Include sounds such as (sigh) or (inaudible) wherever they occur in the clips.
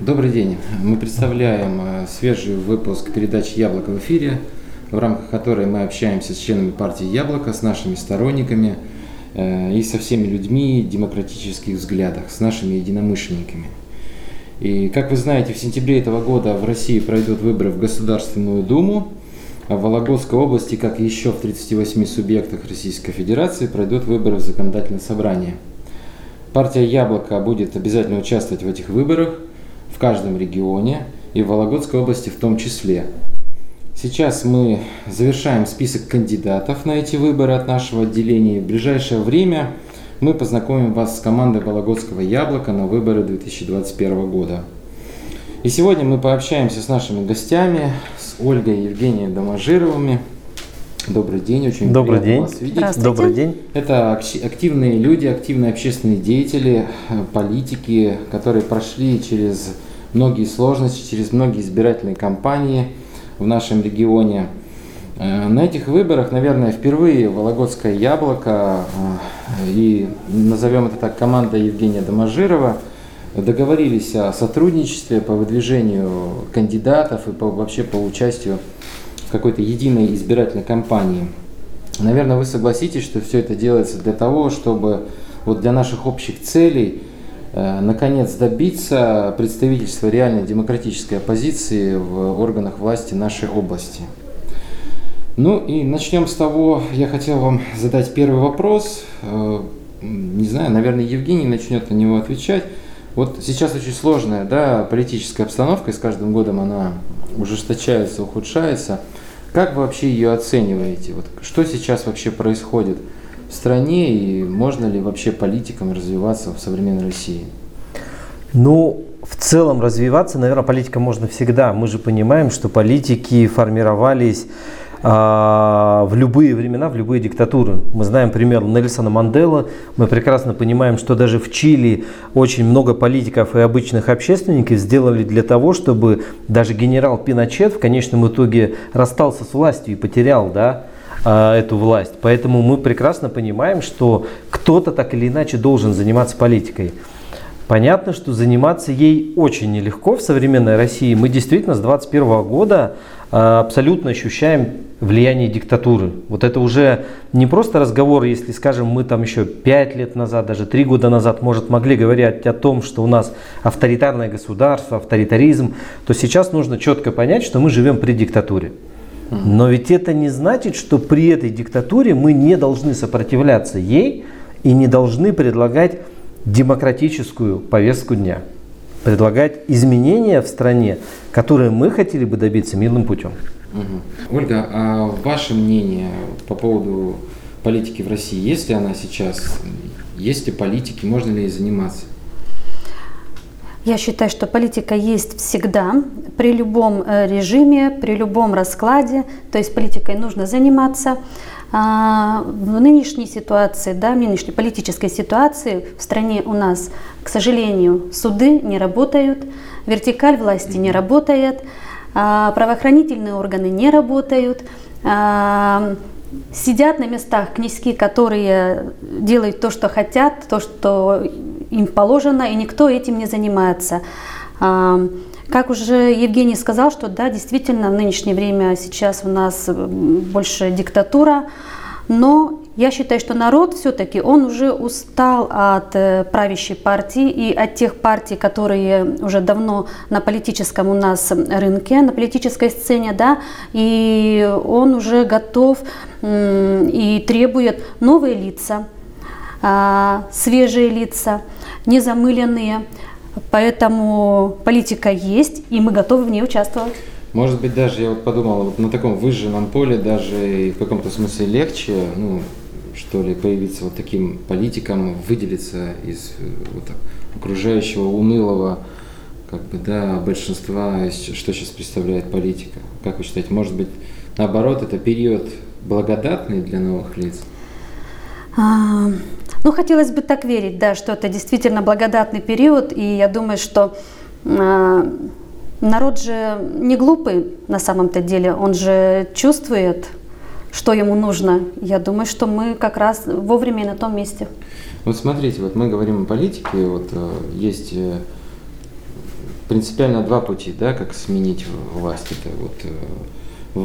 Добрый день. Мы представляем э, свежий выпуск передачи «Яблоко» в эфире, в рамках которой мы общаемся с членами партии «Яблоко», с нашими сторонниками э, и со всеми людьми демократических взглядах, с нашими единомышленниками. И, как вы знаете, в сентябре этого года в России пройдут выборы в Государственную Думу, а в Вологодской области, как еще в 38 субъектах Российской Федерации, пройдут выборы в Законодательное собрание. Партия «Яблоко» будет обязательно участвовать в этих выборах в каждом регионе и в Вологодской области в том числе. Сейчас мы завершаем список кандидатов на эти выборы от нашего отделения. В ближайшее время мы познакомим вас с командой Вологодского яблока на выборы 2021 года. И сегодня мы пообщаемся с нашими гостями, с Ольгой и Евгением Доможировыми. Добрый день, очень Добрый приятно день. вас видеть. Здравствуйте. Добрый день. Это акти- активные люди, активные общественные деятели, политики, которые прошли через многие сложности, через многие избирательные кампании в нашем регионе. Э, На этих выборах, наверное, впервые Вологодское яблоко э, и, назовем это так, команда Евгения Доможирова договорились о сотрудничестве по выдвижению кандидатов и по, вообще по участию в какой-то единой избирательной кампании. Наверное, вы согласитесь, что все это делается для того, чтобы вот для наших общих целей наконец добиться представительства реальной демократической оппозиции в органах власти нашей области. Ну и начнем с того, я хотел вам задать первый вопрос. Э, Не знаю, наверное, Евгений начнет на него отвечать. Вот сейчас очень сложная да, политическая обстановка, и с каждым годом она ужесточается, ухудшается. Как вы вообще ее оцениваете? Вот что сейчас вообще происходит в стране и можно ли вообще политикам развиваться в современной России? Ну, в целом развиваться, наверное, политика можно всегда. Мы же понимаем, что политики формировались а, в любые времена, в любые диктатуры. Мы знаем пример Нельсона Мандела, мы прекрасно понимаем, что даже в Чили очень много политиков и обычных общественников сделали для того, чтобы даже генерал Пиночет в конечном итоге расстался с властью и потерял, да, а, эту власть. Поэтому мы прекрасно понимаем, что кто-то так или иначе должен заниматься политикой. Понятно, что заниматься ей очень нелегко в современной России. Мы действительно с 2021 года а, абсолютно ощущаем влияние диктатуры. Вот это уже не просто разговор, если, скажем, мы там еще 5 лет назад, даже 3 года назад, может, могли говорить о том, что у нас авторитарное государство, авторитаризм, то сейчас нужно четко понять, что мы живем при диктатуре. Но ведь это не значит, что при этой диктатуре мы не должны сопротивляться ей и не должны предлагать демократическую повестку дня. Предлагать изменения в стране, которые мы хотели бы добиться мирным путем. Мгм. Ольга, а ваше мнение по поводу политики в России, есть ли она сейчас? Есть ли политики, можно ли ей заниматься? Я считаю, что политика есть всегда, при любом э, режиме, при любом раскладе. То есть политикой нужно заниматься. А, В нынешней ситуации, да, в нынешней политической ситуации в стране у нас, к сожалению, суды не работают, вертикаль власти не работает, а, правоохранительные органы не работают. а, Сидят на местах князьки, которые делают то, что хотят, то, что им положено, и никто этим не занимается. А, Как уже Евгений сказал, что да, действительно, в нынешнее время сейчас у нас м, больше диктатура, но я считаю, что народ все-таки, он уже устал от э, правящей партии и от тех партий, которые уже давно на политическом у нас рынке, на политической сцене, да, и он уже готов и требует новые лица, а, свежие лица, незамыленные. Поэтому политика есть, и мы готовы в ней участвовать. Может быть, даже я вот подумал, вот на таком выжженном поле даже и в каком-то смысле легче, ну, что ли, появиться вот таким политиком, выделиться из э, вот, окружающего унылого, как бы, да, большинства, что сейчас представляет политика. Как вы считаете, может быть, наоборот, это период благодатный для новых лиц? Ну, хотелось бы так верить, да, что это действительно благодатный период, и я думаю, что а, народ же не глупый на самом-то деле, он же чувствует, что ему нужно. Я думаю, что мы как раз вовремя и на том месте. Вот смотрите, вот мы говорим о политике, вот э, есть э, принципиально два пути, да, как сменить власть. Это вот э,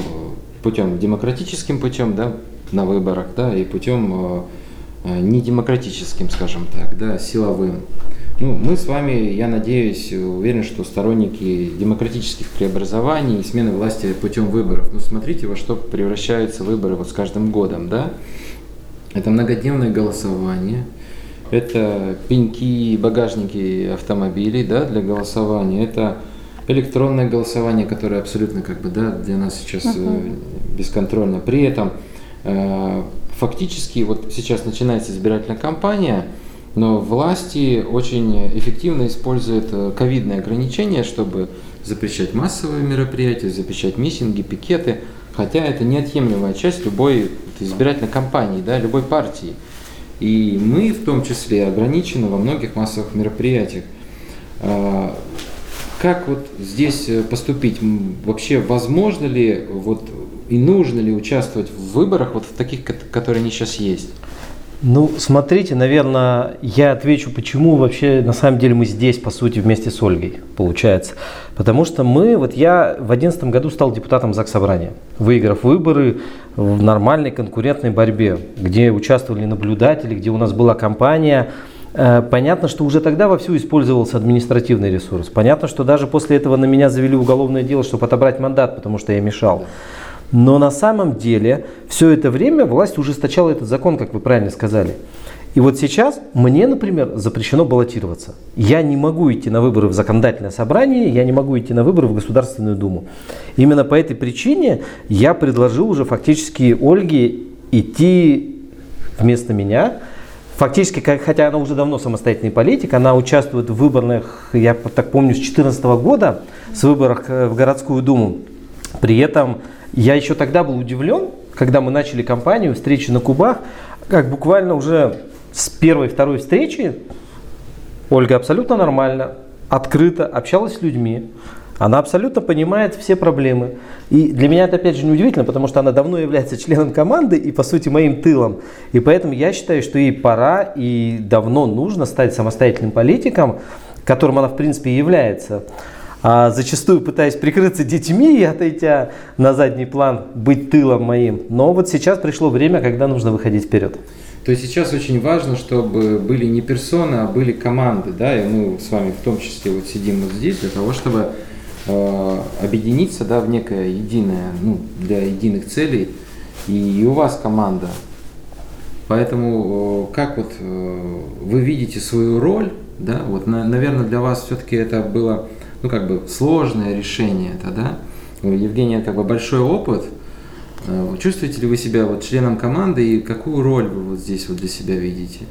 путем демократическим путем, да, на выборах, да, и путем недемократическим, скажем так, да, силовым. Ну, мы с вами, я надеюсь, уверен, что сторонники демократических преобразований и смены власти путем выборов. Ну, смотрите, во что превращаются выборы вот с каждым годом, да? Это многодневное голосование, это пеньки, багажники автомобилей, да, для голосования, это электронное голосование, которое абсолютно как бы, да, для нас сейчас uh-huh. бесконтрольно. При этом э, фактически вот сейчас начинается избирательная кампания – но власти очень эффективно используют э, ковидные ограничения, чтобы запрещать массовые мероприятия, запрещать митинги, пикеты, хотя это неотъемлемая часть любой избирательной кампании, да, любой партии. И мы в том числе ограничены во многих массовых мероприятиях. А, как вот здесь э, поступить? Вообще возможно ли вот и нужно ли участвовать в выборах вот в таких, которые они сейчас есть? Ну, смотрите, наверное, я отвечу, почему вообще на самом деле мы здесь, по сути, вместе с Ольгой, получается. Потому что мы, вот я в 2011 году стал депутатом ЗАГС Собрания, выиграв выборы в нормальной конкурентной борьбе, где участвовали наблюдатели, где у нас была компания. Э, понятно, что уже тогда вовсю использовался административный ресурс. Понятно, что даже после этого на меня завели уголовное дело, чтобы отобрать мандат, потому что я мешал. Но на самом деле все это время власть ужесточала этот закон, как вы правильно сказали. И вот сейчас мне, например, запрещено баллотироваться. Я не могу идти на выборы в законодательное собрание, я не могу идти на выборы в Государственную Думу. Именно по этой причине я предложил уже фактически Ольге идти вместо меня. Фактически, хотя она уже давно самостоятельный политик, она участвует в выборных, я так помню, с 2014 года, с выборах э, в городскую думу. При этом я еще тогда был удивлен, когда мы начали кампанию встречи на Кубах, как буквально уже с первой, второй встречи Ольга абсолютно нормально, открыто общалась с людьми. Она абсолютно понимает все проблемы. И для меня это опять же неудивительно, потому что она давно является членом команды и по сути моим тылом. И поэтому я считаю, что ей пора и давно нужно стать самостоятельным политиком, которым она в принципе и является а зачастую пытаюсь прикрыться детьми и отойти на задний план, быть тылом моим. Но вот сейчас пришло время, когда нужно выходить вперед. То есть сейчас очень важно, чтобы были не персоны, а были команды, да, и мы с вами в том числе вот сидим вот здесь для того, чтобы э, объединиться, да, в некое единое, ну, для единых целей, и, и у вас команда. Поэтому э, как вот э, вы видите свою роль, да, вот, на, наверное, для вас все-таки это было ну, как бы сложное решение это, да? У Евгения как бы большой опыт. Э, чувствуете ли вы себя вот членом команды и какую роль вы вот здесь вот для себя видите?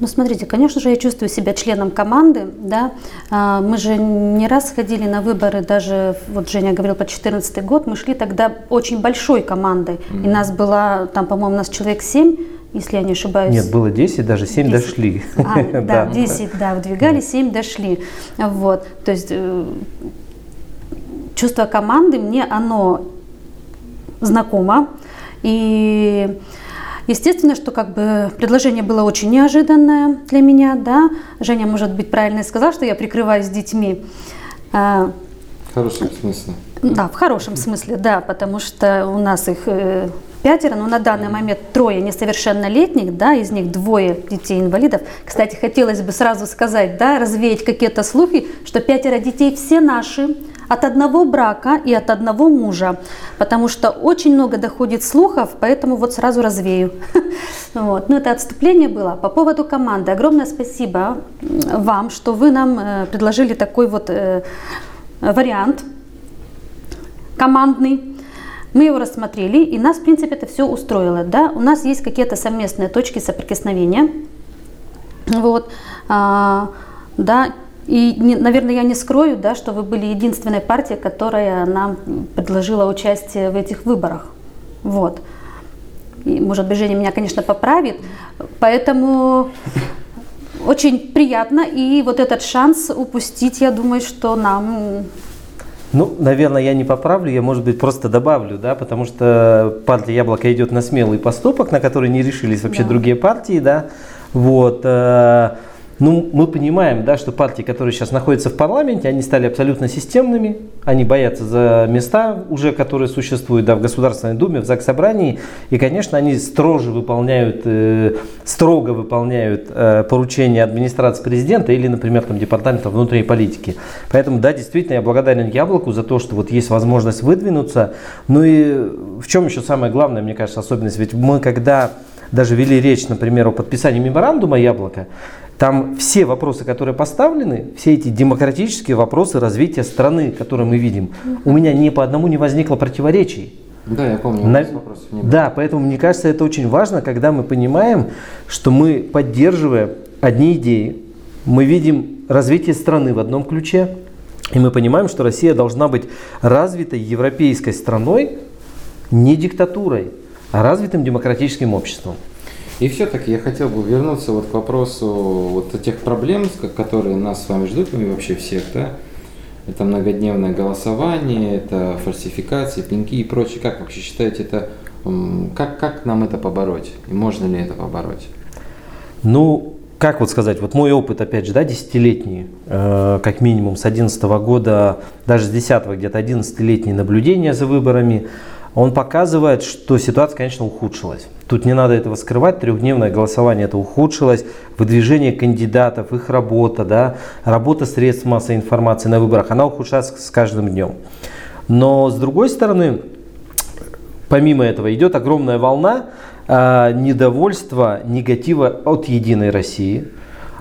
Ну, смотрите, конечно же, я чувствую себя членом команды, да. А, мы же не раз ходили на выборы, даже, вот Женя говорил, по 2014 год, мы шли тогда очень большой командой. Mm-hmm. И нас было, там, по-моему, нас человек 7, если я не ошибаюсь. Нет, было 10, даже 7 10. дошли. А, (laughs) да, 10, да, выдвигали, 7 дошли. Вот, то есть э, чувство команды мне оно знакомо. И естественно, что как бы предложение было очень неожиданное для меня, да. Женя, может быть, правильно сказал, что я прикрываюсь детьми. А, в хорошем смысле. Да, в хорошем смысле, да, потому что у нас их э, пятеро, но на данный момент трое несовершеннолетних, да, из них двое детей-инвалидов. Кстати, хотелось бы сразу сказать, да, развеять какие-то слухи, что пятеро детей все наши, от одного брака и от одного мужа, потому что очень много доходит слухов, поэтому вот сразу развею. (laughs) Вот. Ну, это отступление было. По поводу команды. Огромное спасибо вам, что вы нам э, предложили такой вот э, вариант командный. Мы его рассмотрели, и нас, в принципе, это все устроило. Да? У нас есть какие-то совместные точки соприкосновения. Вот. А, да, и, не, наверное, я не скрою, да, что вы были единственной партией, которая нам предложила участие в этих выборах. Вот. И, может быть, Женя меня, конечно, поправит. Поэтому очень приятно. И вот этот шанс упустить, я думаю, что нам ну, наверное, я не поправлю, я, может быть, просто добавлю, да, потому что партия «Яблоко» идет на смелый поступок, на который не решились вообще да. другие партии, да, вот. Ну, мы понимаем, да, что партии, которые сейчас находятся в парламенте, они стали абсолютно системными, они боятся за места уже, которые существуют да, в Государственной Думе, в ЗАГС Собрании, и, конечно, они строже выполняют, э, строго выполняют э, поручения администрации президента или, например, там, департамента внутренней политики. Поэтому, да, действительно, я благодарен Яблоку за то, что вот есть возможность выдвинуться. Ну и в чем еще самое главное, мне кажется, особенность, ведь мы когда даже вели речь, например, о подписании меморандума Яблока, там все вопросы, которые поставлены, все эти демократические вопросы развития страны, которые мы видим, у меня ни по одному не возникло противоречий. Да, я помню, На... вопросов не было. Да, поэтому мне кажется, это очень важно, когда мы понимаем, что мы поддерживаем одни идеи, мы видим развитие страны в одном ключе, и мы понимаем, что Россия должна быть развитой европейской страной, не диктатурой, а развитым демократическим обществом. И все-таки я хотел бы вернуться вот к вопросу вот тех проблем, которые нас с вами ждут, ну и вообще всех, да, это многодневное голосование, это фальсификации, пинки и прочее. Как вообще считаете, это как, как нам это побороть? И можно ли это побороть? Ну, как вот сказать, вот мой опыт, опять же, да, десятилетний, э, как минимум с 11 года, даже с 10 где-то 11-летние наблюдения за выборами, он показывает, что ситуация, конечно, ухудшилась. Тут не надо этого скрывать, трехдневное голосование это ухудшилось, выдвижение кандидатов, их работа, да, работа средств массовой информации на выборах, она ухудшается с каждым днем. Но с другой стороны, помимо этого идет огромная волна э, недовольства, негатива от Единой России,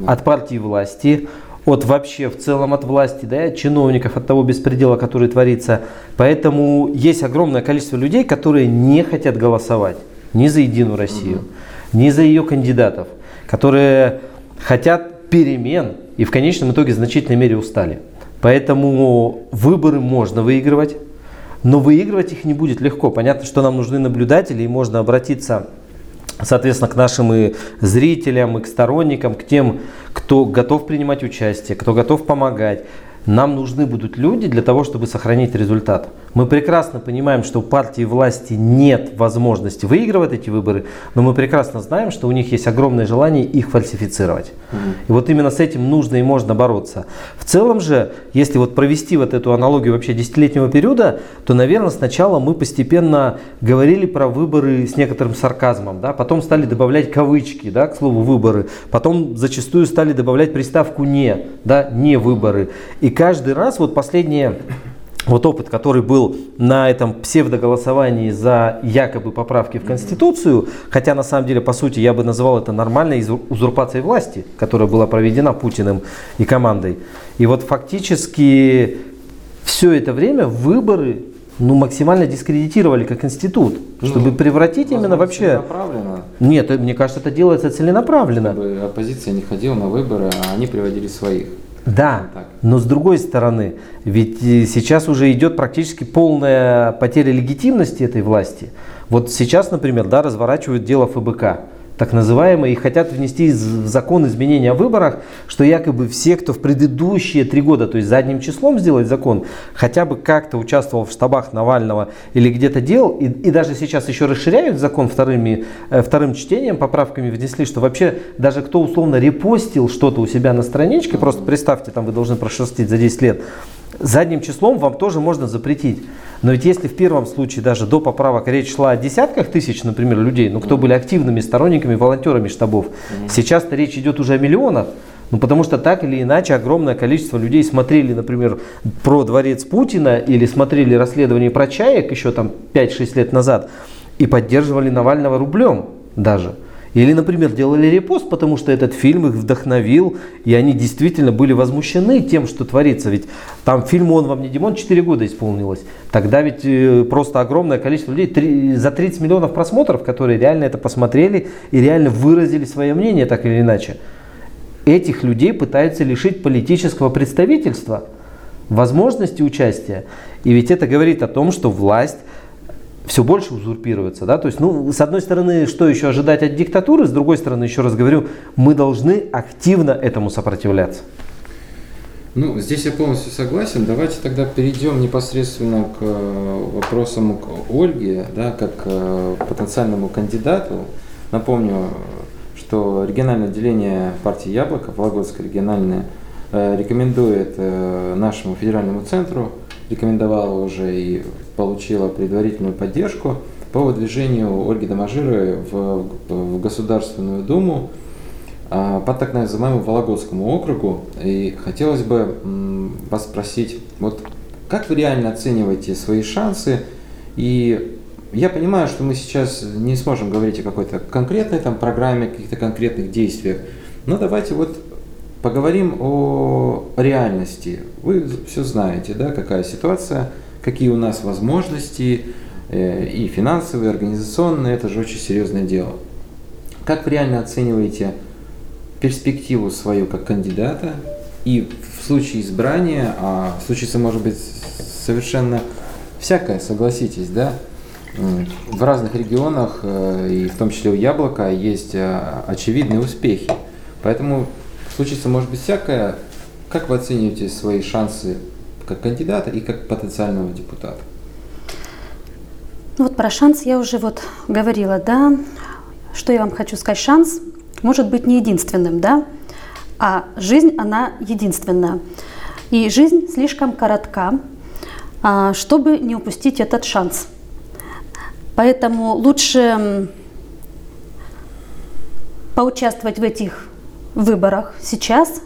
от партии власти, от вообще в целом от власти, да, от чиновников, от того беспредела, который творится. Поэтому есть огромное количество людей, которые не хотят голосовать ни за Единую Россию, угу. ни за ее кандидатов, которые хотят перемен и в конечном итоге в значительной мере устали. Поэтому выборы можно выигрывать, но выигрывать их не будет легко. Понятно, что нам нужны наблюдатели, и можно обратиться соответственно, к нашим и зрителям, и к сторонникам, к тем, кто готов принимать участие, кто готов помогать. Нам нужны будут люди для того, чтобы сохранить результат. Мы прекрасно понимаем, что у партии власти нет возможности выигрывать эти выборы, но мы прекрасно знаем, что у них есть огромное желание их фальсифицировать. Угу. И вот именно с этим нужно и можно бороться. В целом же, если вот провести вот эту аналогию вообще десятилетнего периода, то, наверное, сначала мы постепенно говорили про выборы с некоторым сарказмом, да, потом стали добавлять кавычки, да, к слову выборы, потом зачастую стали добавлять приставку не, да, не выборы. И каждый раз вот последние вот опыт, который был на этом псевдоголосовании за якобы поправки в Конституцию, хотя на самом деле, по сути, я бы называл это нормальной узурпацией власти, которая была проведена Путиным и командой. И вот фактически все это время выборы ну, максимально дискредитировали как институт, ну, чтобы превратить именно вообще... Нет, мне кажется, это делается целенаправленно. Чтобы оппозиция не ходила на выборы, а они приводили своих. Да, но с другой стороны, ведь э, сейчас уже идет практически полная потеря легитимности этой власти. Вот сейчас, например, да, разворачивают дело ФБК так называемые, и хотят внести в закон изменения о выборах, что якобы все, кто в предыдущие три года, то есть задним числом сделать закон, хотя бы как-то участвовал в штабах Навального или где-то делал, и, и даже сейчас еще расширяют закон вторыми, э, вторым чтением, поправками внесли, что вообще даже кто условно репостил что-то у себя на страничке, просто представьте, там вы должны прошерстить за 10 лет, задним числом вам тоже можно запретить. Но ведь если в первом случае даже до поправок речь шла о десятках тысяч, например, людей, ну кто были активными сторонниками, волонтерами штабов, сейчас-то речь идет уже о миллионах. Ну, потому что так или иначе огромное количество людей смотрели, например, про дворец Путина или смотрели расследование про чаек еще там 5-6 лет назад и поддерживали Навального рублем даже. Или, например, делали репост, потому что этот фильм их вдохновил, и они действительно были возмущены тем, что творится. Ведь там фильму «Он вам не Димон» 4 года исполнилось. Тогда ведь э, просто огромное количество людей, 3, за 30 миллионов просмотров, которые реально это посмотрели и реально выразили свое мнение так или иначе. Этих людей пытаются лишить политического представительства, возможности участия. И ведь это говорит о том, что власть все больше узурпируется. Да? То есть, ну, с одной стороны, что еще ожидать от диктатуры, с другой стороны, еще раз говорю, мы должны активно этому сопротивляться. Ну, здесь я полностью согласен. Давайте тогда перейдем непосредственно к э, вопросам к Ольге, да, как к э, потенциальному кандидату. Напомню, что региональное отделение партии «Яблоко», Вологодское региональное, э, рекомендует нашему федеральному центру, рекомендовало уже и получила предварительную поддержку по выдвижению Ольги Доможиры в, в Государственную Думу а, по так называемому Вологодскому округу. И хотелось бы вас спросить, вот как вы реально оцениваете свои шансы и я понимаю, что мы сейчас не сможем говорить о какой-то конкретной там программе, каких-то конкретных действиях, но давайте вот поговорим о реальности. Вы все знаете, да, какая ситуация, какие у нас возможности э, и финансовые, и организационные, это же очень серьезное дело. Как вы реально оцениваете перспективу свою как кандидата и в случае избрания, а случится может быть совершенно всякое, согласитесь, да, в разных регионах, э, и в том числе у яблока, есть э, очевидные успехи. Поэтому случится может быть всякое. Как вы оцениваете свои шансы как кандидата и как потенциального депутата? Ну вот про шанс я уже вот говорила, да. Что я вам хочу сказать? Шанс может быть не единственным, да, а жизнь, она единственная. И жизнь слишком коротка, а, чтобы не упустить этот шанс – Поэтому лучше поучаствовать в этих выборах сейчас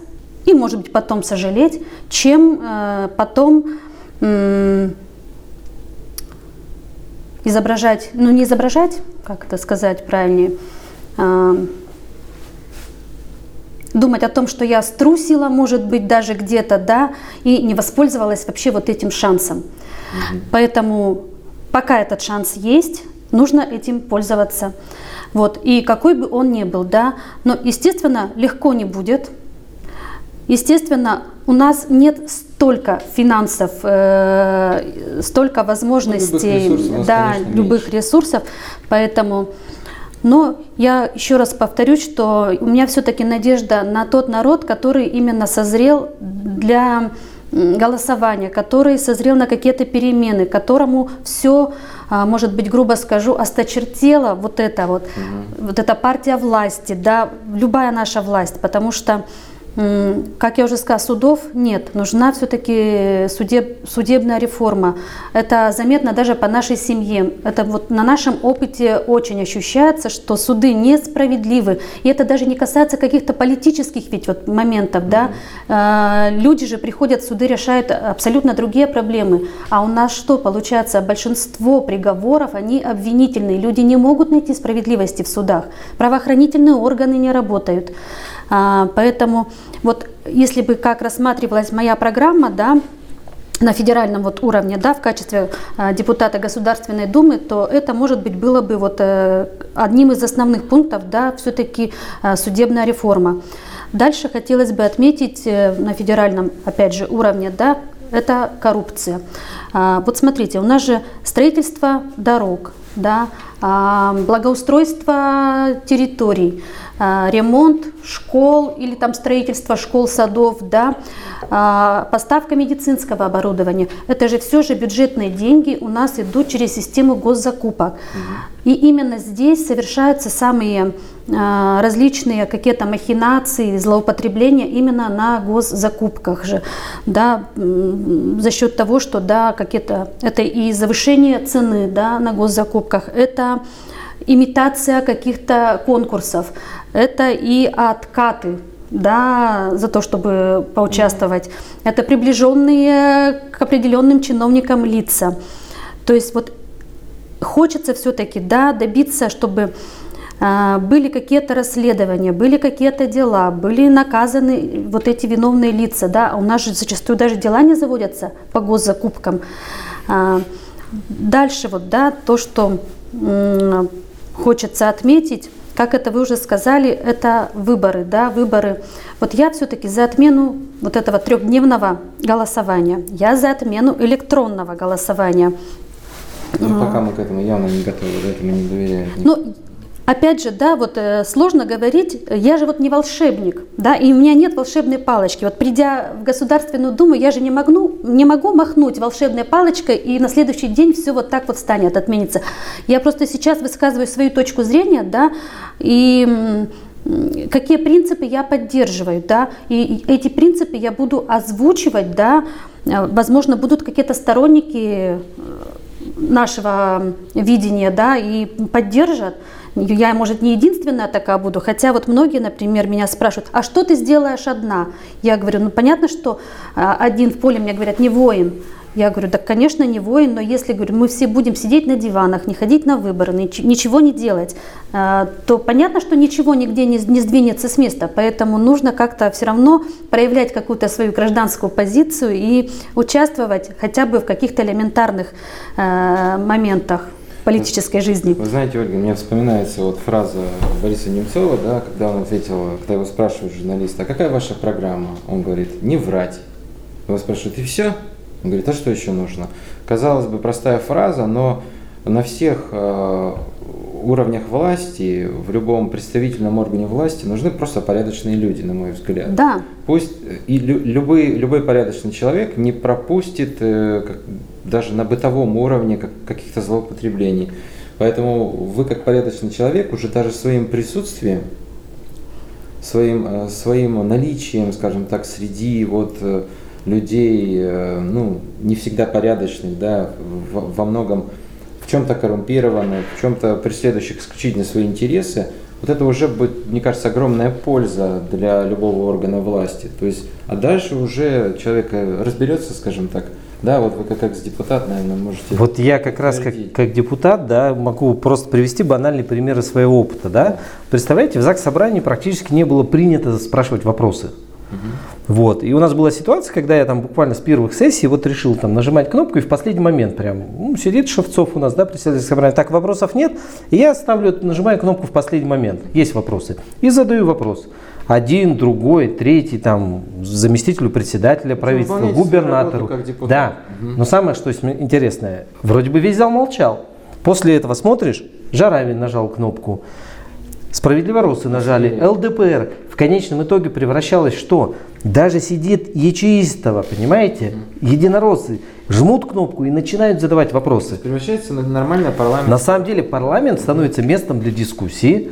и, может быть, потом сожалеть, чем э, потом э, изображать, ну не изображать, как это сказать правильнее, э, думать о том, что я струсила, может быть, даже где-то, да, и не воспользовалась вообще вот этим шансом. Mm-hmm. Поэтому пока этот шанс есть, нужно этим пользоваться. Вот. И какой бы он ни был, да, но, естественно, легко не будет. Естественно, у нас нет столько финансов, э, столько возможностей, ну, любых ресурсов, да, любых меньше. ресурсов, поэтому. Но я еще раз повторюсь, что у меня все-таки надежда на тот народ, который именно созрел для голосования, который созрел на какие-то перемены, которому все, а, может быть, грубо скажу, осточертело вот это вот, угу. вот эта партия власти, да, любая наша власть, потому что как я уже сказала, судов нет. Нужна все-таки судеб, судебная реформа. Это заметно даже по нашей семье. Это вот на нашем опыте очень ощущается, что суды несправедливы. И это даже не касается каких-то политических ведь вот моментов. Mm-hmm. Да? Люди же приходят в суды, решают абсолютно другие проблемы. А у нас что получается? Большинство приговоров, они обвинительные. Люди не могут найти справедливости в судах. Правоохранительные органы не работают. А, поэтому вот если бы как рассматривалась моя программа, да, на федеральном вот уровне, да, в качестве э, депутата Государственной Думы, то это, может быть, было бы вот э, одним из основных пунктов, да, все-таки э, судебная реформа. Дальше хотелось бы отметить э, на федеральном, опять же, уровне, да, это коррупция. А, вот смотрите, у нас же строительство дорог, да, а, благоустройство территорий, а, ремонт школ или там строительство школ, садов, да, а, поставка медицинского оборудования. Это же все же бюджетные деньги у нас идут через систему госзакупок. Угу. И именно здесь совершаются самые различные какие-то махинации, злоупотребления именно на госзакупках же, да, за счет того, что, да, какие-то, это и завышение цены, да, на госзакупках, это имитация каких-то конкурсов, это и откаты да, за то, чтобы поучаствовать. Это приближенные к определенным чиновникам лица. То есть вот хочется все-таки да, добиться, чтобы э, были какие-то расследования, были какие-то дела, были наказаны вот эти виновные лица. Да? У нас же зачастую даже дела не заводятся по госзакупкам. Э, дальше вот, да, то, что хочется отметить, как это вы уже сказали, это выборы, да, выборы. Вот я все-таки за отмену вот этого трехдневного голосования. Я за отмену электронного голосования. Ну, пока мы к этому явно не готовы, этому не доверяем. Ну, опять же, да, вот э, сложно говорить, я же вот не волшебник, да, и у меня нет волшебной палочки. Вот придя в Государственную Думу, я же не могу, не могу махнуть волшебной палочкой, и на следующий день все вот так вот станет, отменится. Я просто сейчас высказываю свою точку зрения, да, и какие принципы я поддерживаю, да, и эти принципы я буду озвучивать, да, возможно, будут какие-то сторонники нашего видения, да, и поддержат. Я, может, не единственная такая буду, хотя вот многие, например, меня спрашивают, а что ты сделаешь одна? Я говорю, ну понятно, что а, один в поле, мне говорят, не воин, я говорю, да, конечно, не воин, но если говорю, мы все будем сидеть на диванах, не ходить на выборы, ничего не делать, а, то понятно, что ничего нигде не, не сдвинется с места. Поэтому нужно как-то все равно проявлять какую-то свою гражданскую позицию и участвовать хотя бы в каких-то элементарных э, моментах политической жизни. Вы знаете, Ольга, мне вспоминается вот фраза Бориса Немцова, да, когда он ответил, когда его спрашивают журналисты, а какая ваша программа? Он говорит, не врать. Его спрашивают, и все? Он говорит, а что еще нужно? Казалось бы, простая фраза, но на всех э, уровнях власти, в любом представительном органе власти нужны просто порядочные люди, на мой взгляд. Да. Пусть и лю, любой, любой порядочный человек не пропустит э, как, даже на бытовом уровне как, каких-то злоупотреблений. Поэтому вы как порядочный человек уже даже своим присутствием, своим, э, своим наличием, скажем так, среди вот э, людей, э, ну, не всегда порядочных, да, во многом в чем-то коррумпированных, в чем-то преследующих исключительно свои интересы, вот это уже будет, мне кажется, огромная польза для любого органа власти. То есть, а дальше уже человек разберется, скажем так, да, вот вы как, как депутат, наверное, можете. Вот я как раз как, как депутат, да, могу просто привести банальный пример из своего опыта, да. Представляете, в ЗАГС собрании практически не было принято спрашивать вопросы. Вот. И у нас была ситуация, когда я там буквально с первых сессий вот решил там нажимать кнопку, и в последний момент прям ну, сидит Шевцов у нас, да, председатель собрания, так, вопросов нет, и я ставлю, нажимаю кнопку в последний момент, есть вопросы, и задаю вопрос. Один, другой, третий, там, заместителю председателя правительства, губернатору. Да, угу. но самое, что интересное, вроде бы весь зал молчал. После этого смотришь, Жаравин нажал кнопку, Справедливоросы нажали, ЛДПР. В конечном итоге превращалось что? Даже сидит ячеистого, понимаете? Единороссы жмут кнопку и начинают задавать вопросы. Превращается на нормальное парламент. На самом деле парламент становится местом для дискуссии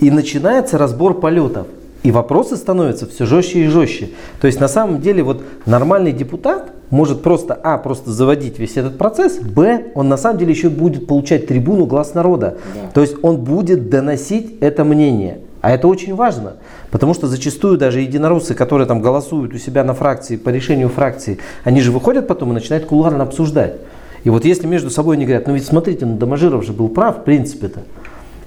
и начинается разбор полетов. И вопросы становятся все жестче и жестче. То есть на самом деле вот нормальный депутат может просто, а, просто заводить весь этот процесс, б, он на самом деле еще будет получать трибуну глаз народа. Да. То есть он будет доносить это мнение. А это очень важно, потому что зачастую даже единороссы, которые там голосуют у себя на фракции по решению фракции, они же выходят потом и начинают кулуарно обсуждать. И вот если между собой они говорят, ну ведь смотрите, ну Доможиров же был прав в принципе-то.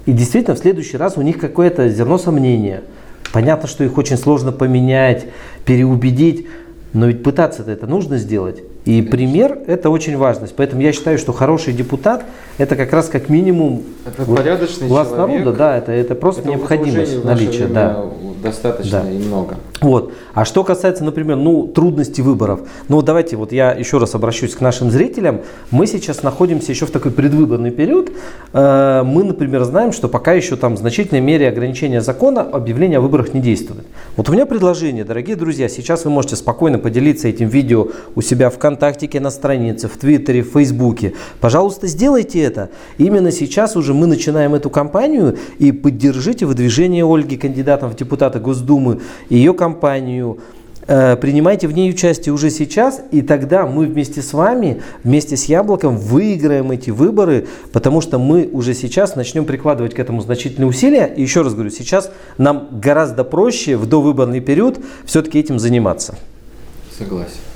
И действительно в следующий раз у них какое-то зерно сомнения – Понятно, что их очень сложно поменять, переубедить, но ведь пытаться это нужно сделать. И пример – это очень важно. Поэтому я считаю, что хороший депутат – это как раз как минимум это вот, порядочный глаз человек. народа, да, это, это просто это необходимость наличия. Да. Достаточно да. и много. Вот. А что касается, например, ну, трудностей выборов. Ну, давайте вот я еще раз обращусь к нашим зрителям. Мы сейчас находимся еще в такой предвыборный период. Э, мы, например, знаем, что пока еще там в значительной мере ограничения закона объявление о выборах не действует. Вот у меня предложение, дорогие друзья, сейчас вы можете спокойно поделиться этим видео у себя в ВКонтакте, на странице, в Твиттере, в Фейсбуке. Пожалуйста, сделайте это. Именно сейчас уже мы начинаем эту кампанию и поддержите выдвижение Ольги кандидатом в депутаты Госдумы, ее кампанию, э, принимайте в ней участие уже сейчас, и тогда мы вместе с вами, вместе с Яблоком выиграем эти выборы, потому что мы уже сейчас начнем прикладывать к этому значительные усилия. И еще раз говорю, сейчас нам гораздо проще в довыборный период все-таки этим заниматься. Согласен.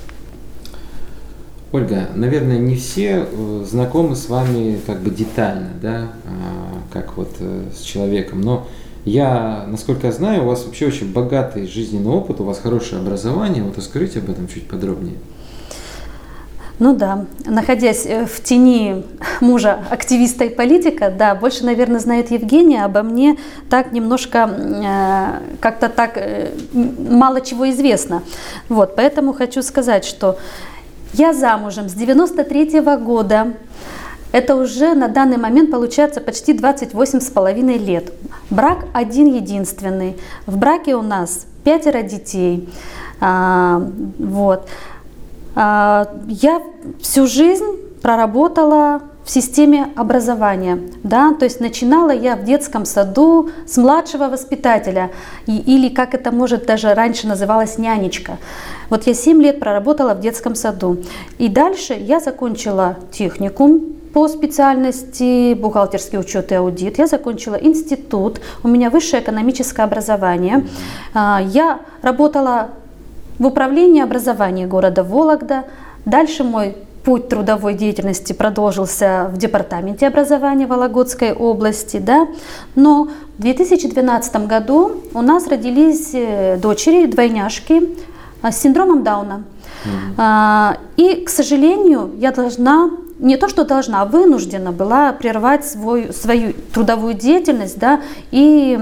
Ольга, наверное, не все э, знакомы с вами как бы детально, да, а, как вот э, с человеком, но я, насколько я знаю, у вас вообще очень богатый жизненный опыт, у вас хорошее образование. Вот расскажите об этом чуть подробнее. Ну да, находясь э, в тени мужа активиста и политика, да, больше, наверное, знает Евгения обо мне так немножко, э, как-то так э, мало чего известно. Вот, поэтому хочу сказать, что я замужем с 93 -го года. Это уже на данный момент получается почти 28 с половиной лет. Брак один единственный. В браке у нас пятеро детей. А, вот. А, я всю жизнь проработала в системе образования. Да? То есть начинала я в детском саду с младшего воспитателя, и, или как это может даже раньше называлось нянечка. Вот я 7 лет проработала в детском саду. И дальше я закончила техникум по специальности бухгалтерский учет и аудит. Я закончила институт, у меня высшее экономическое образование. А, я работала в управлении образования города Вологда. Дальше мой путь трудовой деятельности продолжился в департаменте образования Вологодской области, да, но в 2012 году у нас родились э, дочери, двойняшки а, с синдромом Дауна. Mm-hmm. И, к сожалению, я должна не то, что должна, а вынуждена была прервать свой, свою трудовую деятельность, да, и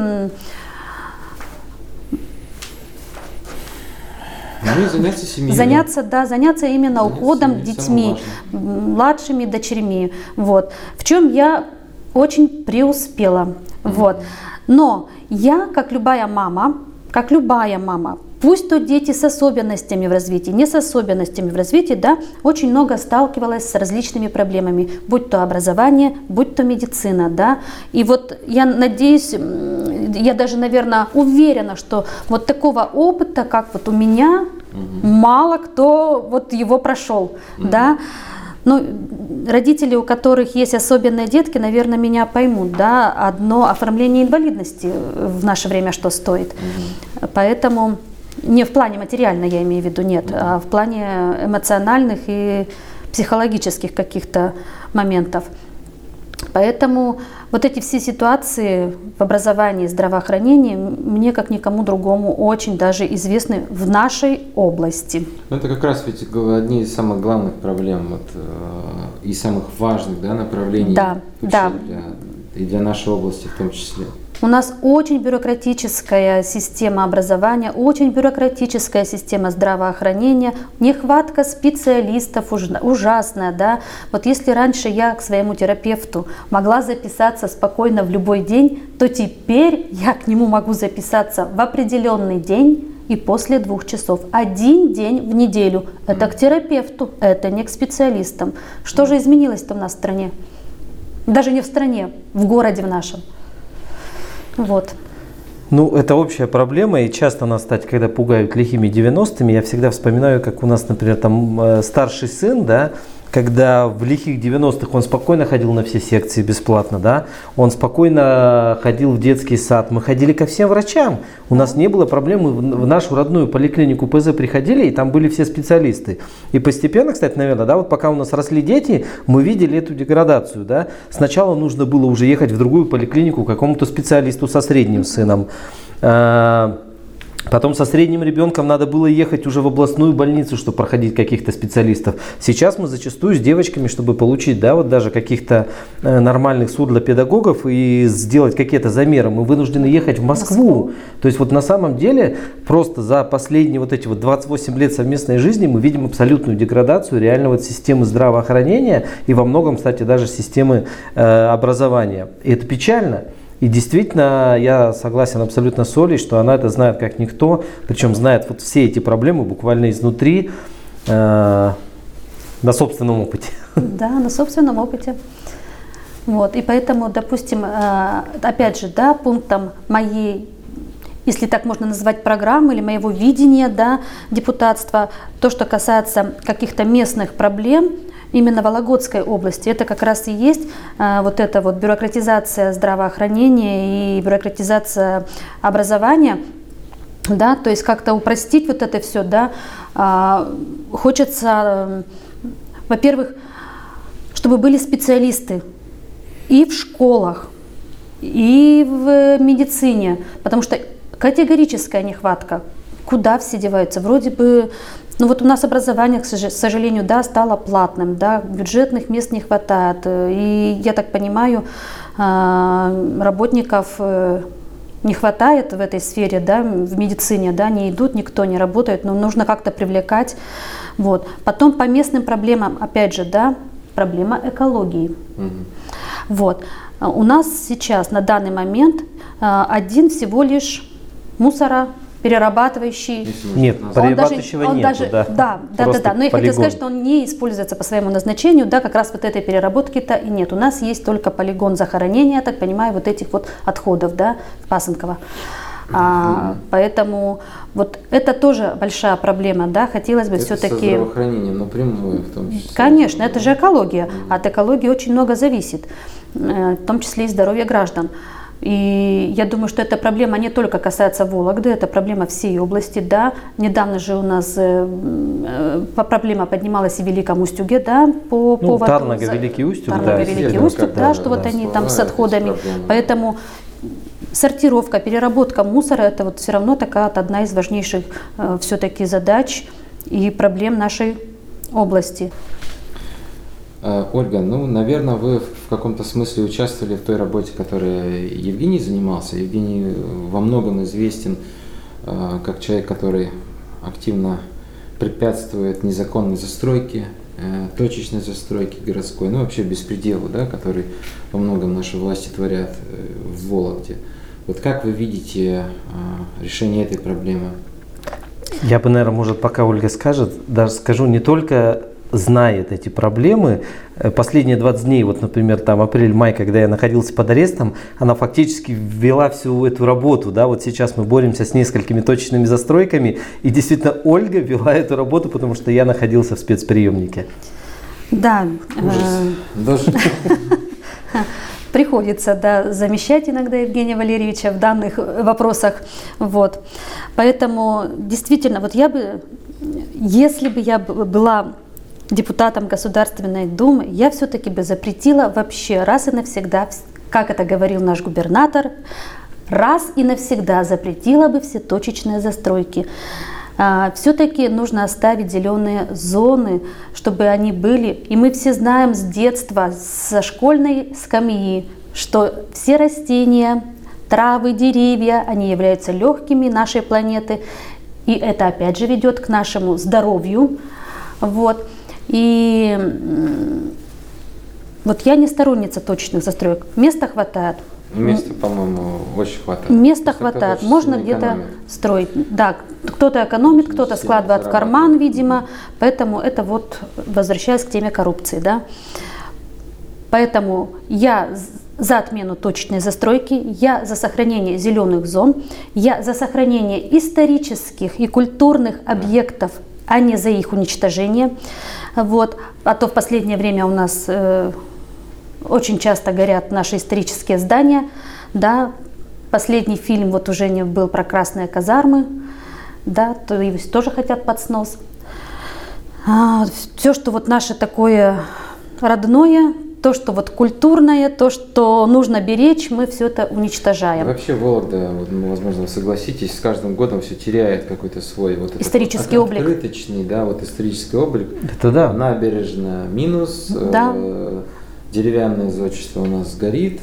Ну и заняться семьей. Заняться, да, заняться именно заняться уходом семьей, детьми, младшими дочерьми. Вот. В чем я очень преуспела. Mm-hmm. Вот. Но я, как любая мама, как любая мама, пусть то дети с особенностями в развитии, не с особенностями в развитии, да, очень много сталкивалась с различными проблемами, будь то образование, будь то медицина, да. И вот я надеюсь, я даже, наверное, уверена, что вот такого опыта, как вот у меня, угу. мало кто вот его прошел, угу. да. Ну, родители, у которых есть особенные детки, наверное, меня поймут, да, одно оформление инвалидности в наше время что стоит. Угу. Поэтому не в плане материально, я имею в виду, нет, а в плане эмоциональных и психологических каких-то моментов. Поэтому вот эти все ситуации в образовании, здравоохранении мне, как никому другому, очень даже известны в нашей области. Ну, это как раз ведь одни из самых главных проблем вот, э, и самых важных да, направлений да, да. Для, и для нашей области в том числе. У нас очень бюрократическая система образования, очень бюрократическая система здравоохранения, нехватка специалистов ужасная, да. Вот если раньше я к своему терапевту могла записаться спокойно в любой день, то теперь я к нему могу записаться в определенный день и после двух часов. Один день в неделю. Это к терапевту, это не к специалистам. Что же изменилось-то у нас в стране? Даже не в стране, в городе в нашем. Вот. Ну, это общая проблема, и часто нас, кстати, когда пугают лихими 90-ми, я всегда вспоминаю, как у нас, например, там э, старший сын, да, когда в лихих 90-х он спокойно ходил на все секции бесплатно, да, он спокойно ходил в детский сад, мы ходили ко всем врачам, у нас не было проблем, мы в нашу родную поликлинику ПЗ приходили, и там были все специалисты. И постепенно, кстати, наверное, да, вот пока у нас росли дети, мы видели эту деградацию, да, сначала нужно было уже ехать в другую поликлинику какому-то специалисту со средним сыном, а, Потом со средним ребенком надо было ехать уже в областную больницу, чтобы проходить каких-то специалистов. Сейчас мы зачастую с девочками, чтобы получить, да, вот даже каких-то э, нормальных сурдлопедагогов и сделать какие-то замеры, мы вынуждены ехать в Москву. Москву. То есть вот на самом деле просто за последние вот эти вот 28 лет совместной жизни мы видим абсолютную деградацию реально вот системы здравоохранения и во многом, кстати, даже системы э, образования. И это печально. И действительно, я согласен абсолютно с Олей, что она это знает как никто, причем знает вот все эти проблемы буквально изнутри, э, на собственном опыте. Да, на собственном опыте. Вот, и поэтому, допустим, э, опять же, да, пунктом моей если так можно назвать программы или моего видения да, депутатства, то, что касается каких-то местных проблем, именно Вологодской области. Это как раз и есть а, вот эта вот бюрократизация здравоохранения и бюрократизация образования. Да, то есть как-то упростить вот это все, да, а, хочется, во-первых, чтобы были специалисты и в школах, и в медицине, потому что категорическая нехватка. Куда все деваются? Вроде бы ну вот у нас образование, к сожалению, да, стало платным, да, бюджетных мест не хватает. И я так понимаю, а, работников э, не хватает в этой сфере, да, в медицине, да, не идут, никто не работает, но нужно как-то привлекать. Вот. Потом по местным проблемам, опять же, да, проблема экологии. Угу. Вот. У нас сейчас на данный момент а, один всего лишь мусора перерабатывающий. Нет, Он даже, перерабатывающего он нету, даже, да. да, да, да, да. Но я хотела полигон. сказать, что он не используется по своему назначению, да, как раз вот этой переработки-то и нет. У нас есть только полигон захоронения, я так понимаю, вот этих вот отходов, да, в Пасынково. А, поэтому вот это тоже большая проблема, да, хотелось бы Это все-таки... здравоохранением напрямую в том числе. Конечно, это же экология. От экологии очень много зависит, э, в том числе и здоровье граждан. И я думаю, что эта проблема не только касается Вологды, это проблема всей области, да. Недавно же у нас э, э, по- проблема поднималась и в Великом Устюге, да, по Ну, поводу... Тарного, за- Великий Устюг, Тарного, да, Великий Устюг, да, что вот да, они там с отходами. Поэтому сортировка, переработка мусора – это вот все равно такая вот одна из важнейших все-таки задач и проблем нашей области. Э, Ольга, ну, наверное, вы в каком-то смысле участвовали в той работе, которой Евгений занимался. Евгений э, во многом известен э, как человек, который активно препятствует незаконной застройке, э, точечной застройке городской, ну вообще беспределу, да, который во многом наши власти творят в Вологде. Вот как вы видите решение этой проблемы? Я бы, наверное, может, пока Ольга скажет, даже скажу, не только знает эти проблемы. Э, Последние 20 дней, вот, например, там апрель-май, когда я находился под арестом, она фактически ввела всю эту работу. Да? Вот сейчас мы боремся с несколькими точечными застройками, и действительно Ольга вела эту работу, потому что я находился в спецприемнике. Да, Ужас. э, Даже (laughs) приходится да, замещать иногда Евгения Валерьевича в данных э, вопросах. Вот. Поэтому действительно, вот я бы, если бы я была депутатом Государственной Думы, я все-таки бы запретила вообще раз и навсегда, вс- как это говорил наш губернатор, раз и навсегда запретила бы все точечные застройки. все-таки нужно оставить зеленые зоны, чтобы они были. И мы все знаем с детства, со школьной скамьи, что все растения, травы, деревья, они являются легкими нашей планеты. И это опять же ведет к нашему здоровью. Вот. И вот я не сторонница точечных застроек. Места хватает. места, по-моему, очень хватает. Места хватает, можно где-то строить. Да, кто-то экономит, кто-то складывает в карман, видимо. Поэтому это вот, возвращаясь к теме коррупции, да. Поэтому я за отмену точечной застройки, я за сохранение зеленых зон, я за сохранение исторических и культурных объектов, а не за их уничтожение. Вот. А то в последнее время у нас э, очень часто горят наши исторические здания. Да. Последний фильм вот уже не был про красные казармы, да, то его тоже хотят под снос. все, что вот наше такое родное, то, что вот культурное, то, что нужно беречь, мы все это уничтожаем. Вообще Вологда, ну, возможно, вы согласитесь, с каждым годом все теряет какой-то свой вот этот Исторический вот облик. Открыточный, да, вот исторический облик. Это да. Набережная минус, Да. э, деревянное зодчество у нас горит,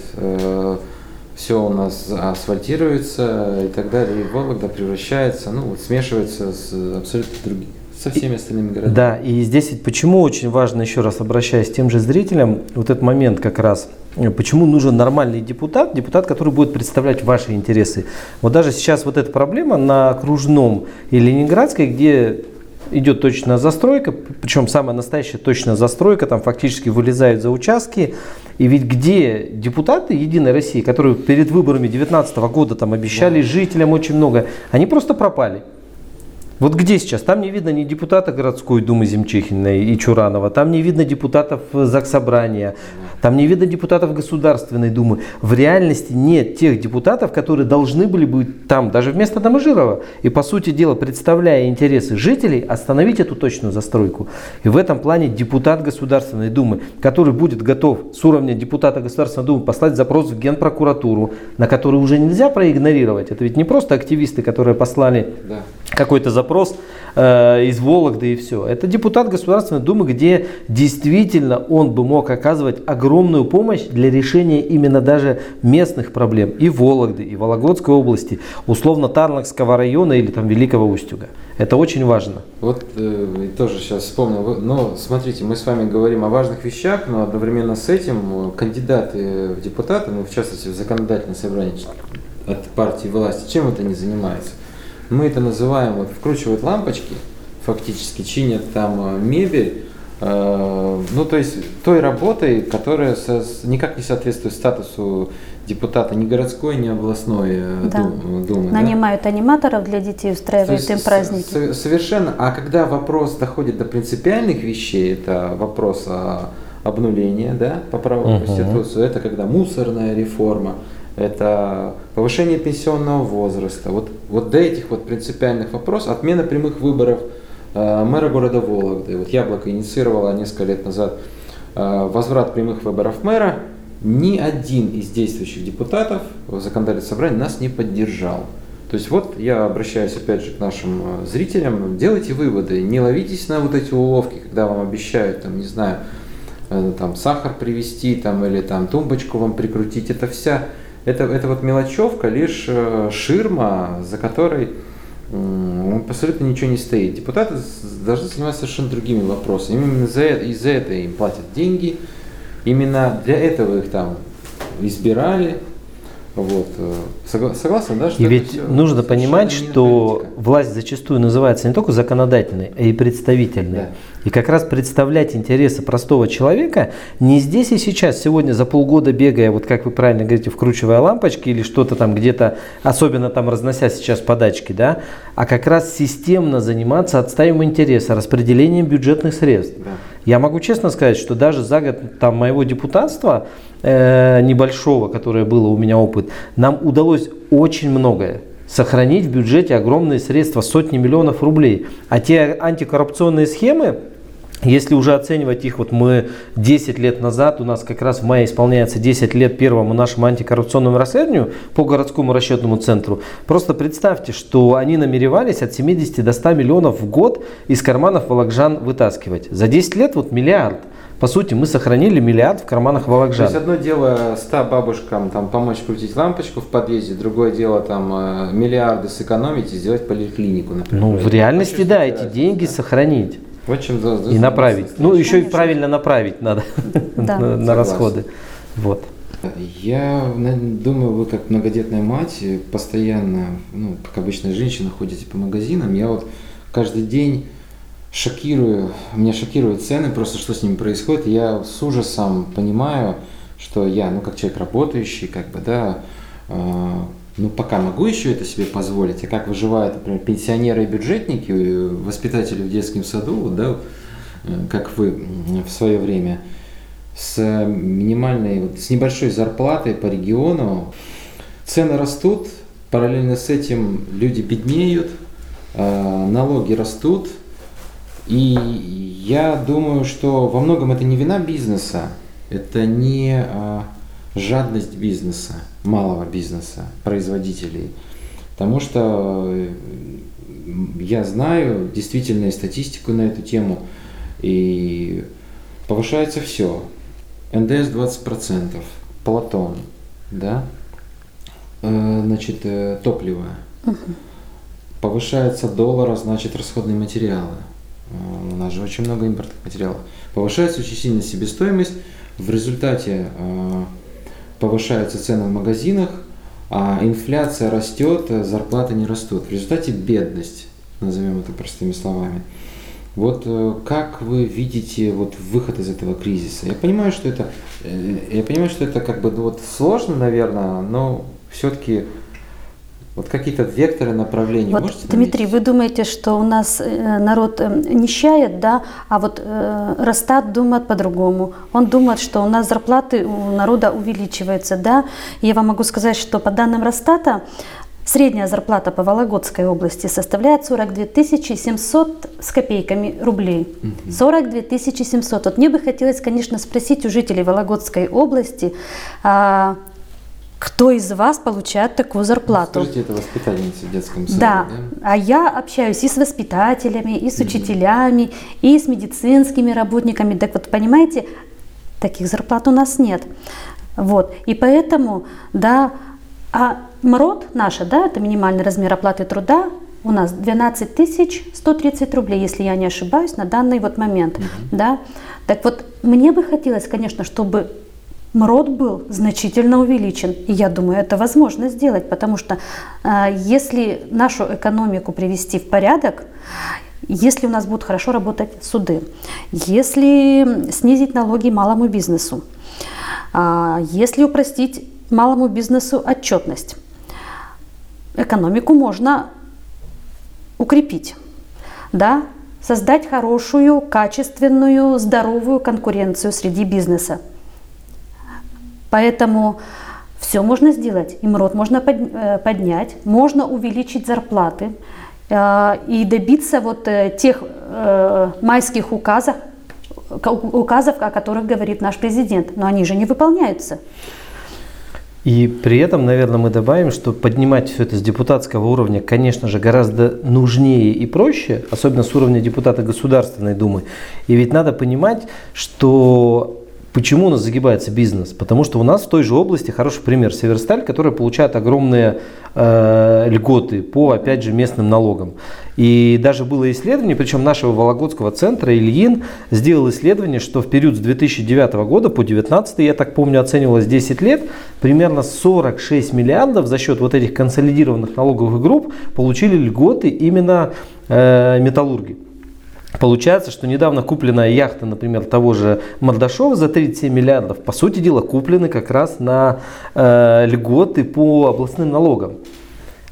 все у нас асфальтируется и так далее. И Вологда превращается, ну вот смешивается с абсолютно другими, со всеми остальными городами. Да, и здесь ведь почему очень важно, еще раз обращаясь к тем же зрителям, вот этот момент как раз, э, почему нужен нормальный депутат, депутат, который будет представлять ваши интересы. Вот даже сейчас вот эта проблема на окружном и Ленинградской, где идет точная застройка, причем самая настоящая точная застройка, там фактически вылезают за участки. И ведь где депутаты Единой России, которые перед выборами 2019 года там обещали жителям очень много, они просто пропали. Вот где сейчас? Там не видно ни депутата городской думы Земчихина и Чуранова, там не видно депутатов Заксобрания, там не видно депутатов Государственной Думы. В реальности нет тех депутатов, которые должны были быть там, даже вместо Доможирова. И по сути дела, представляя интересы жителей, остановить эту точную застройку. И в этом плане депутат Государственной Думы, который будет готов с уровня депутата Государственной Думы послать запрос в Генпрокуратуру, на который уже нельзя проигнорировать. Это ведь не просто активисты, которые послали Да. Какой-то запрос э, из Вологды и все. Это депутат Государственной Думы, где действительно он бы мог оказывать огромную помощь для решения именно даже местных проблем и Вологды, и Вологодской области, условно Тарнакского района или там Великого Устюга. Это очень важно. Вот э, тоже сейчас вспомнил. Но смотрите, мы с вами говорим о важных вещах, но одновременно с этим э, кандидаты в депутаты, ну в частности в законодательное собрание от партии власти, чем это не занимается? Мы это называем, вот вкручивают лампочки, фактически чинят там э, мебель, э, ну то есть той работой, которая со, никак не соответствует статусу депутата ни городской, ни областной э, Да. дум- думы. да. Нанимают аниматоров для детей, устраивают есть им праздники. с- Совершенно. А когда вопрос доходит до принципиальных вещей, это вопрос о обнуления, да, по праву. Конституции, это когда мусорная реформа, это повышение пенсионного возраста. Вот, вот до этих вот принципиальных вопросов, отмена прямых выборов э, мэра города Вологды. Вот Яблоко инициировало несколько лет назад э, возврат прямых выборов мэра. Ни один из действующих депутатов в законодательном собрании нас не поддержал. То есть вот я обращаюсь опять же к нашим э, зрителям, делайте выводы, не ловитесь на вот эти уловки, когда вам обещают, там, не знаю, э, там сахар привезти, там, или там тумбочку вам прикрутить, это вся, это, это вот мелочевка, лишь э, ширма, за которой абсолютно ничего не стоит. Депутаты должны заниматься совершенно другими вопросами. Именно за это, из-за этого им платят деньги, именно для этого их там избирали. Вот. э, согла- Согласен, да? что И это ведь нужно понимать, что политика. власть зачастую называется не только законодательной, а и представительной. Да. И как раз представлять интересы простого человека не здесь и сейчас, сегодня за полгода бегая, вот как вы правильно говорите, вкручивая лампочки или что-то там где-то, особенно там разнося сейчас подачки, да, а как раз системно заниматься отстаиванием интереса, распределением бюджетных средств. Да. Я могу честно сказать, что даже за год там, моего депутатства э, небольшого, которое было у меня опыт, нам удалось очень многое. Сохранить в бюджете огромные средства, сотни миллионов рублей. А те антикоррупционные схемы, если уже оценивать их, вот мы 10 лет назад, у нас как раз в мае исполняется 10 лет первому нашему антикоррупционному расследованию по городскому расчетному центру. Просто представьте, что они намеревались от 70 до 100 миллионов в год из карманов волокжан вытаскивать. За 10 лет вот миллиард. По сути, мы сохранили миллиард в карманах То волокжан. есть одно дело 100 бабушкам там, помочь крутить лампочку в подъезде, другое дело там э, миллиарды сэкономить и сделать поликлинику, например. Ну, в реальности, да, эти деньги да? сохранить Вот чем за- за- и направить. Ну, еще и правильно направить надо Да. (laughs) на, на расходы. Вот. Я думаю, вы как многодетная мать постоянно, ну, как обычная женщина, ходите по магазинам. Я вот каждый день шокирую, меня шокируют цены, просто что с ними происходит. Я с ужасом понимаю, что я, ну, как человек работающий, как бы, да, э, ну, пока могу еще это себе позволить, а как выживают, например, пенсионеры и бюджетники, э, воспитатели в детском саду, да, э, как вы в свое время, с минимальной, вот, с небольшой зарплатой по региону, цены растут, параллельно с этим люди беднеют, э, налоги растут, и я думаю, что во многом это не вина бизнеса, это не э, жадность бизнеса, малого бизнеса, производителей. Потому что э, я знаю действительно статистику на эту тему, и повышается все. НДС 20%, Платон, да, Э, значит, э, топливо. Повышается доллар, а значит расходные материалы. У нас же очень много импортных материалов. Повышается очень сильно себестоимость. В результате повышаются цены в магазинах, а инфляция растет, а зарплаты не растут. В результате бедность, назовем это простыми словами. Вот э, как вы видите вот выход из этого кризиса? Я понимаю, что это, э, я понимаю, что это как бы ну, вот сложно, наверное, но все-таки вот какие-то векторы направления Вот, можете Дмитрий, вы думаете, что у нас э, народ э, нищает, да, а вот э, Росстат думает по-другому. Он думает, что у нас зарплаты у народа увеличиваются, да. Я вам могу сказать, что по данным Росстата средняя зарплата по Вологодской области составляет 42 700 с копейками рублей. 42 700. Вот мне бы хотелось, конечно, спросить у жителей Вологодской области, а, кто из вас получает такую зарплату? Скажите, это воспитательница в детском саду, Да, а я общаюсь и с воспитателями, и с учителями, и с медицинскими работниками. Так вот, понимаете, таких зарплат у нас нет. Вот, и поэтому, да, а МРОД наша, да, это минимальный размер оплаты труда, у нас 12 тысяч 130 рублей, если я не ошибаюсь, на данный вот момент, да. Так вот, мне бы хотелось, конечно, чтобы МРОД был значительно увеличен. И я думаю, это возможно сделать, потому что э, если нашу экономику привести в порядок, если у нас будут хорошо работать суды, если снизить налоги малому бизнесу, э, если упростить малому бизнесу отчетность, экономику можно укрепить, да, создать хорошую, качественную, здоровую конкуренцию среди бизнеса. Поэтому все можно сделать. МРОД можно э, поднять, можно увеличить зарплаты э, и добиться вот э, тех майских указов, указов, о которых говорит наш президент. Но они же не выполняются. И при этом, наверное, мы добавим, что поднимать все это с депутатского уровня, конечно же, гораздо нужнее и проще, особенно с уровня депутата Государственной Думы. И ведь надо понимать, что Почему у нас загибается бизнес? Потому что у нас в той же области хороший пример Северсталь, которая получает огромные э, льготы по, опять же, местным налогам. И даже было исследование, причем нашего Вологодского центра, Ильин, сделал исследование, что в период с 2009 года по 2019, я так помню, оценивалось 10 лет, примерно 46 миллиардов за счет вот этих консолидированных налоговых групп получили льготы именно э, металлурги. Получается, что недавно купленная яхта, например, того же Мордашова за 37 миллиардов, по сути дела, куплены как раз на э, льготы по областным налогам.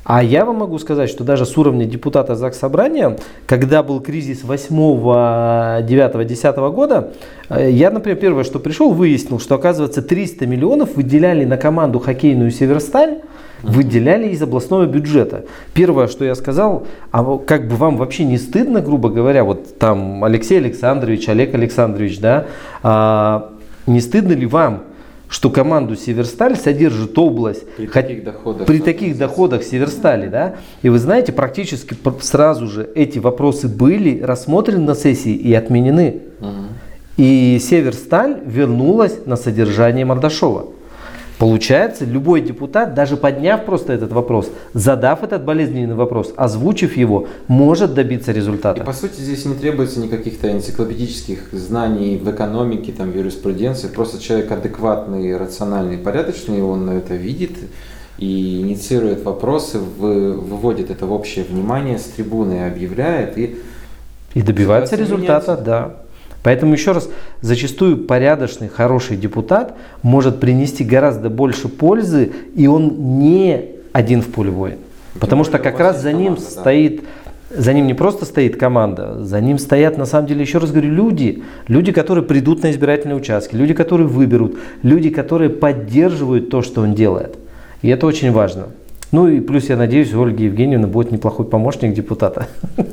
А я вам могу сказать, что даже с уровня депутата ЗАГС Собрания, когда был кризис 8, 9, 10 года, э, я, например, первое, что пришел, выяснил, что оказывается 300 миллионов выделяли на команду хоккейную «Северсталь», выделяли из областного бюджета. Первое, что я сказал, а как бы вам вообще не стыдно, грубо говоря, вот там Алексей Александрович, Олег Александрович, да, а, не стыдно ли вам, что команду Северсталь содержит область при таких доходах, при таких доходах Северстали, да? И вы знаете, практически сразу же эти вопросы были рассмотрены на сессии и отменены. Угу. И Северсталь вернулась на содержание Мордашова. Получается, любой депутат, даже подняв просто этот вопрос, задав этот болезненный вопрос, озвучив его, может добиться результата. И по сути здесь не требуется никаких-то энциклопедических знаний в экономике, там, в юриспруденции. Просто человек адекватный, рациональный, порядочный, он это видит и инициирует вопросы, выводит это в общее внимание, с трибуны объявляет и... И добивается результата, да. Поэтому еще раз, зачастую порядочный, хороший депутат может принести гораздо больше пользы, и он не один в поле воин. Потому что как раз за ним команда, стоит, за ним не просто стоит команда, за ним стоят, на самом деле, еще раз говорю, люди. Люди, которые придут на избирательные участки, люди, которые выберут, люди, которые поддерживают то, что он делает. И это очень важно. Ну и плюс, я надеюсь, Ольга Евгеньевна будет неплохой помощник депутата. (laughs)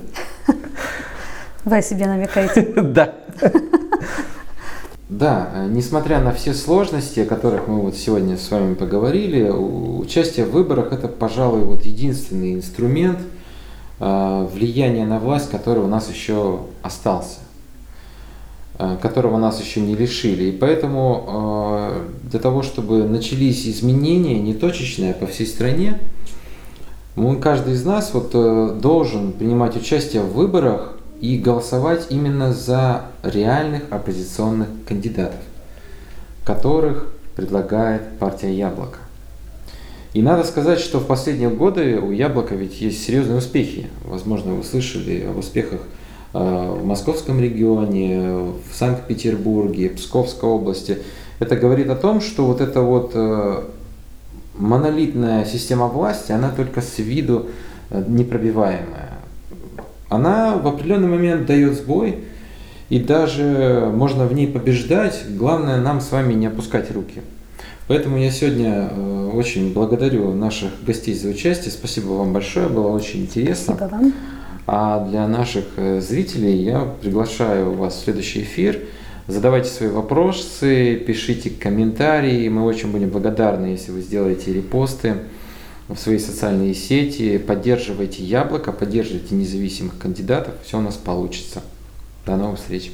Вы о себе намекаете? (laughs) Да. (laughs) Да, э, несмотря на все сложности, о которых мы вот сегодня с вами поговорили, участие в выборах это, пожалуй, вот единственный инструмент э, влияния на власть, который у нас еще остался, э, которого нас еще не лишили. И поэтому для того, чтобы начались изменения не точечные по всей стране, мы, каждый из нас вот должен принимать участие в выборах и голосовать именно за реальных оппозиционных кандидатов, которых предлагает партия Яблоко. И надо сказать, что в последние годы у Яблока ведь есть серьезные успехи. Возможно, вы слышали об успехах э, в Московском регионе, в Санкт-Петербурге, Псковской области. Это говорит о том, что вот эта вот э, монолитная система власти, она только с виду э, непробиваемая она в определенный момент дает сбой, и даже можно в ней побеждать, главное нам с вами не опускать руки. Поэтому я сегодня э, очень благодарю наших гостей за участие. Спасибо вам большое, было очень интересно. Спасибо вам. А для наших э, зрителей я приглашаю вас в следующий эфир. Задавайте свои вопросы, пишите комментарии. Мы очень будем благодарны, если вы сделаете репосты в свои социальные сети, поддерживайте Яблоко, поддерживайте независимых кандидатов, все у нас получится. До новых встреч!